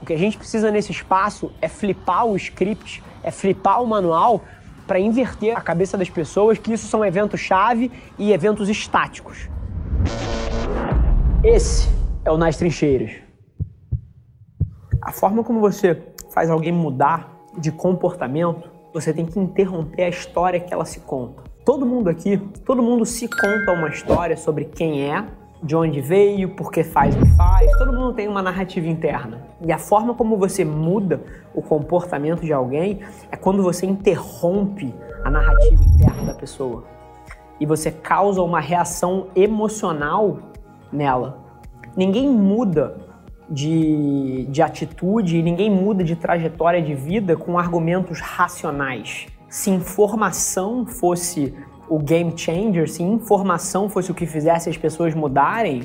O que a gente precisa nesse espaço é flipar o script, é flipar o manual para inverter a cabeça das pessoas que isso são eventos-chave e eventos estáticos. Esse é o Nas Trincheiras. A forma como você faz alguém mudar de comportamento, você tem que interromper a história que ela se conta. Todo mundo aqui, todo mundo se conta uma história sobre quem é, de onde veio, por que faz o que faz. Todo mundo tem uma narrativa interna. E a forma como você muda o comportamento de alguém é quando você interrompe a narrativa interna da pessoa. E você causa uma reação emocional nela. Ninguém muda de, de atitude ninguém muda de trajetória de vida com argumentos racionais. Se informação fosse o game changer, se informação fosse o que fizesse as pessoas mudarem,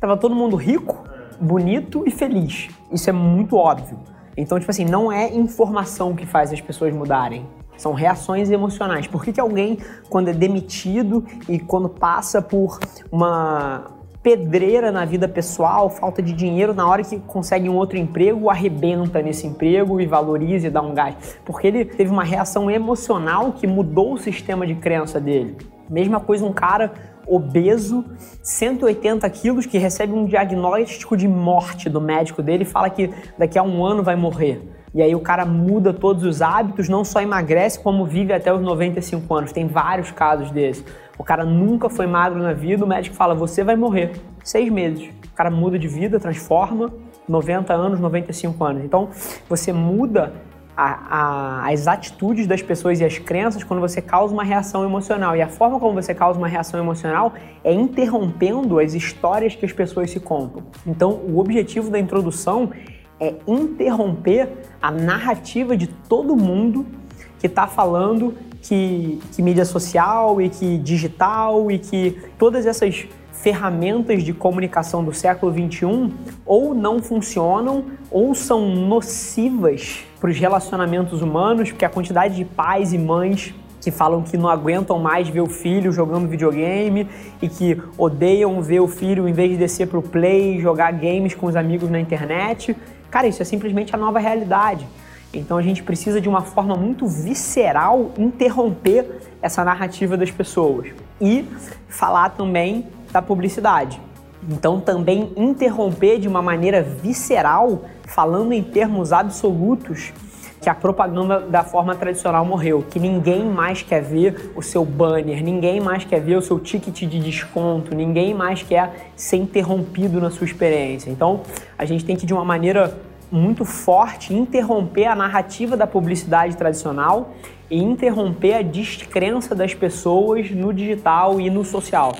tava todo mundo rico, bonito e feliz. Isso é muito óbvio. Então, tipo assim, não é informação que faz as pessoas mudarem. São reações emocionais. Por que, que alguém, quando é demitido e quando passa por uma, pedreira na vida pessoal, falta de dinheiro, na hora que consegue um outro emprego, arrebenta nesse emprego e valoriza e dá um gás. Porque ele teve uma reação emocional que mudou o sistema de crença dele. Mesma coisa um cara obeso, 180 quilos, que recebe um diagnóstico de morte do médico dele e fala que daqui a um ano vai morrer. E aí o cara muda todos os hábitos, não só emagrece, como vive até os 95 anos. Tem vários casos desses. O cara nunca foi magro na vida, o médico fala, você vai morrer. Seis meses. O cara muda de vida, transforma, 90 anos, 95 anos. Então, você muda a, a, as atitudes das pessoas e as crenças quando você causa uma reação emocional. E a forma como você causa uma reação emocional é interrompendo as histórias que as pessoas se contam. Então, o objetivo da introdução é interromper a narrativa de todo mundo que está falando que, que mídia social e que digital e que todas essas ferramentas de comunicação do século XXI ou não funcionam ou são nocivas para os relacionamentos humanos, porque a quantidade de pais e mães que falam que não aguentam mais ver o filho jogando videogame e que odeiam ver o filho em vez de descer para o play jogar games com os amigos na internet. Cara, isso é simplesmente a nova realidade. Então a gente precisa de uma forma muito visceral interromper essa narrativa das pessoas e falar também da publicidade. Então também interromper de uma maneira visceral, falando em termos absolutos, que a propaganda da forma tradicional morreu, que ninguém mais quer ver o seu banner, ninguém mais quer ver o seu ticket de desconto, ninguém mais quer ser interrompido na sua experiência. Então, a gente tem que de uma maneira muito forte interromper a narrativa da publicidade tradicional e interromper a descrença das pessoas no digital e no social.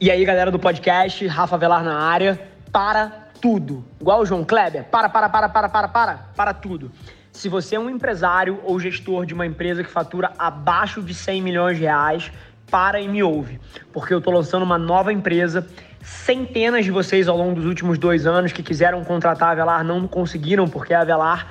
E aí, galera do podcast, Rafa Velar na área, para tudo. Igual o João Kleber, para, para, para, para, para, para, para tudo. Se você é um empresário ou gestor de uma empresa que fatura abaixo de 100 milhões de reais, para e me ouve, porque eu estou lançando uma nova empresa Centenas de vocês ao longo dos últimos dois anos que quiseram contratar a Avelar não conseguiram, porque a Avelar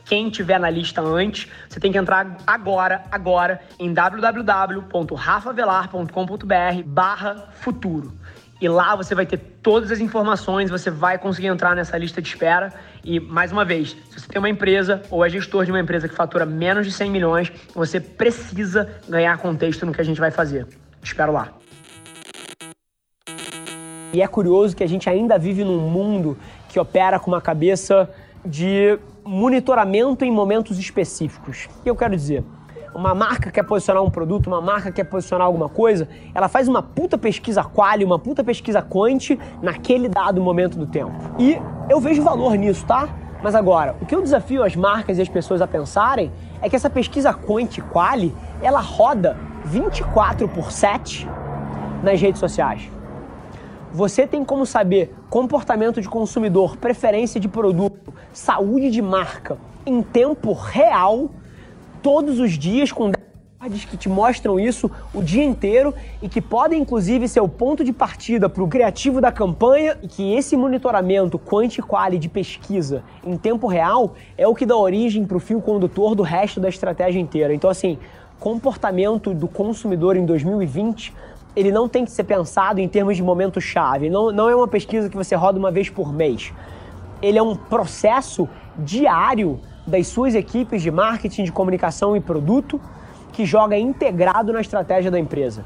quem tiver na lista antes, você tem que entrar agora, agora, em www.rafavelar.com.br barra futuro. E lá você vai ter todas as informações, você vai conseguir entrar nessa lista de espera. E, mais uma vez, se você tem uma empresa ou é gestor de uma empresa que fatura menos de 100 milhões, você precisa ganhar contexto no que a gente vai fazer. Te espero lá. E é curioso que a gente ainda vive num mundo que opera com uma cabeça de monitoramento em momentos específicos. O que eu quero dizer? Uma marca quer posicionar um produto, uma marca quer posicionar alguma coisa, ela faz uma puta pesquisa quali, uma puta pesquisa quant naquele dado momento do tempo. E eu vejo valor nisso, tá? Mas agora, o que eu desafio as marcas e as pessoas a pensarem é que essa pesquisa quant quali, ela roda 24 por 7 nas redes sociais. Você tem como saber comportamento de consumidor, preferência de produto, saúde de marca em tempo real, todos os dias, com que te mostram isso o dia inteiro e que podem inclusive ser o ponto de partida para o criativo da campanha e que esse monitoramento quanti-quali de pesquisa em tempo real é o que dá origem para o fio condutor do resto da estratégia inteira. Então assim, comportamento do consumidor em 2020 ele não tem que ser pensado em termos de momento-chave. Não, não é uma pesquisa que você roda uma vez por mês. Ele é um processo diário das suas equipes de marketing, de comunicação e produto que joga integrado na estratégia da empresa.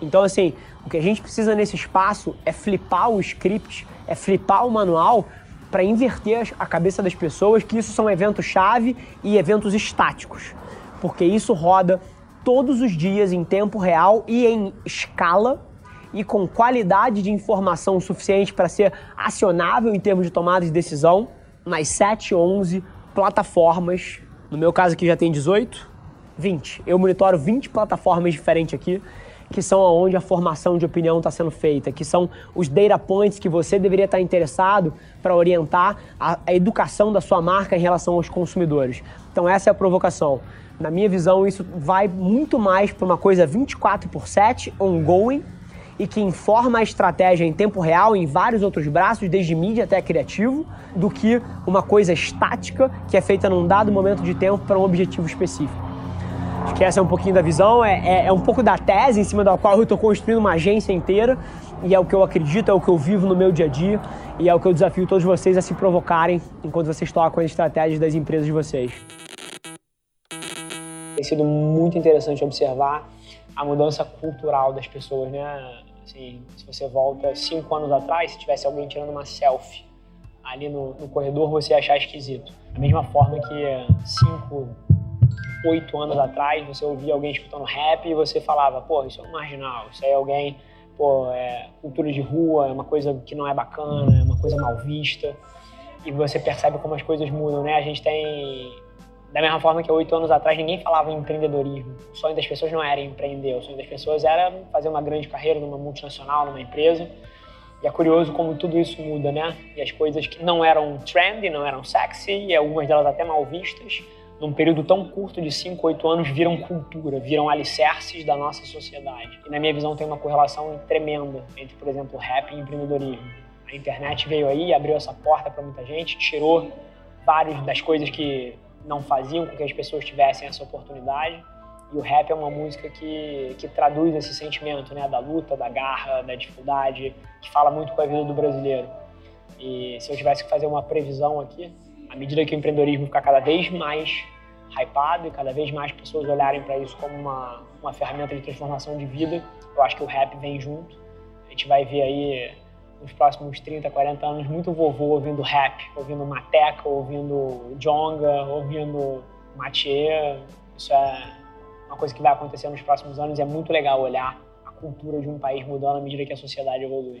Então, assim, o que a gente precisa nesse espaço é flipar o script, é flipar o manual para inverter a cabeça das pessoas que isso são eventos-chave e eventos estáticos. Porque isso roda todos os dias em tempo real e em escala e com qualidade de informação suficiente para ser acionável em termos de tomada de decisão nas 7, 11 plataformas. No meu caso aqui já tem 18, 20. Eu monitoro 20 plataformas diferentes aqui, que são onde a formação de opinião está sendo feita, que são os data points que você deveria estar interessado para orientar a, a educação da sua marca em relação aos consumidores. Então essa é a provocação. Na minha visão, isso vai muito mais para uma coisa 24 por 7, ongoing, e que informa a estratégia em tempo real em vários outros braços, desde mídia até criativo, do que uma coisa estática que é feita num dado momento de tempo para um objetivo específico. Acho que essa é um pouquinho da visão, é, é, é um pouco da tese em cima da qual eu estou construindo uma agência inteira e é o que eu acredito, é o que eu vivo no meu dia a dia e é o que eu desafio todos vocês a se provocarem enquanto vocês tocam as estratégias das empresas de vocês. Tem sido muito interessante observar a mudança cultural das pessoas, né? Assim, se você volta cinco anos atrás, se tivesse alguém tirando uma selfie ali no, no corredor, você ia achar esquisito. Da mesma forma que cinco, oito anos atrás, você ouvia alguém escutando rap e você falava, pô, isso é um marginal, isso aí é alguém, pô, é cultura de rua, é uma coisa que não é bacana, é uma coisa mal vista. E você percebe como as coisas mudam, né? A gente tem da mesma forma que oito anos atrás ninguém falava em empreendedorismo. O sonho das pessoas não era empreender, o sonho das pessoas era fazer uma grande carreira numa multinacional, numa empresa. E é curioso como tudo isso muda, né? E as coisas que não eram trendy, não eram sexy, e algumas delas até mal vistas, num período tão curto de 5, 8 anos, viram cultura, viram alicerces da nossa sociedade. E na minha visão tem uma correlação tremenda entre, por exemplo, rap e empreendedorismo. A internet veio aí, abriu essa porta para muita gente, tirou várias das coisas que não faziam com que as pessoas tivessem essa oportunidade. E o rap é uma música que, que traduz esse sentimento, né, da luta, da garra, da dificuldade, que fala muito com a vida do brasileiro. E se eu tivesse que fazer uma previsão aqui, à medida que o empreendedorismo ficar cada vez mais hypado e cada vez mais pessoas olharem para isso como uma, uma ferramenta de transformação de vida, eu acho que o rap vem junto. A gente vai ver aí nos próximos 30, 40 anos muito vovô ouvindo rap, ouvindo Mateca, ouvindo Jonga, ouvindo Mathieu. Isso é uma coisa que vai acontecer nos próximos anos e é muito legal olhar a cultura de um país mudando à medida que a sociedade evolui.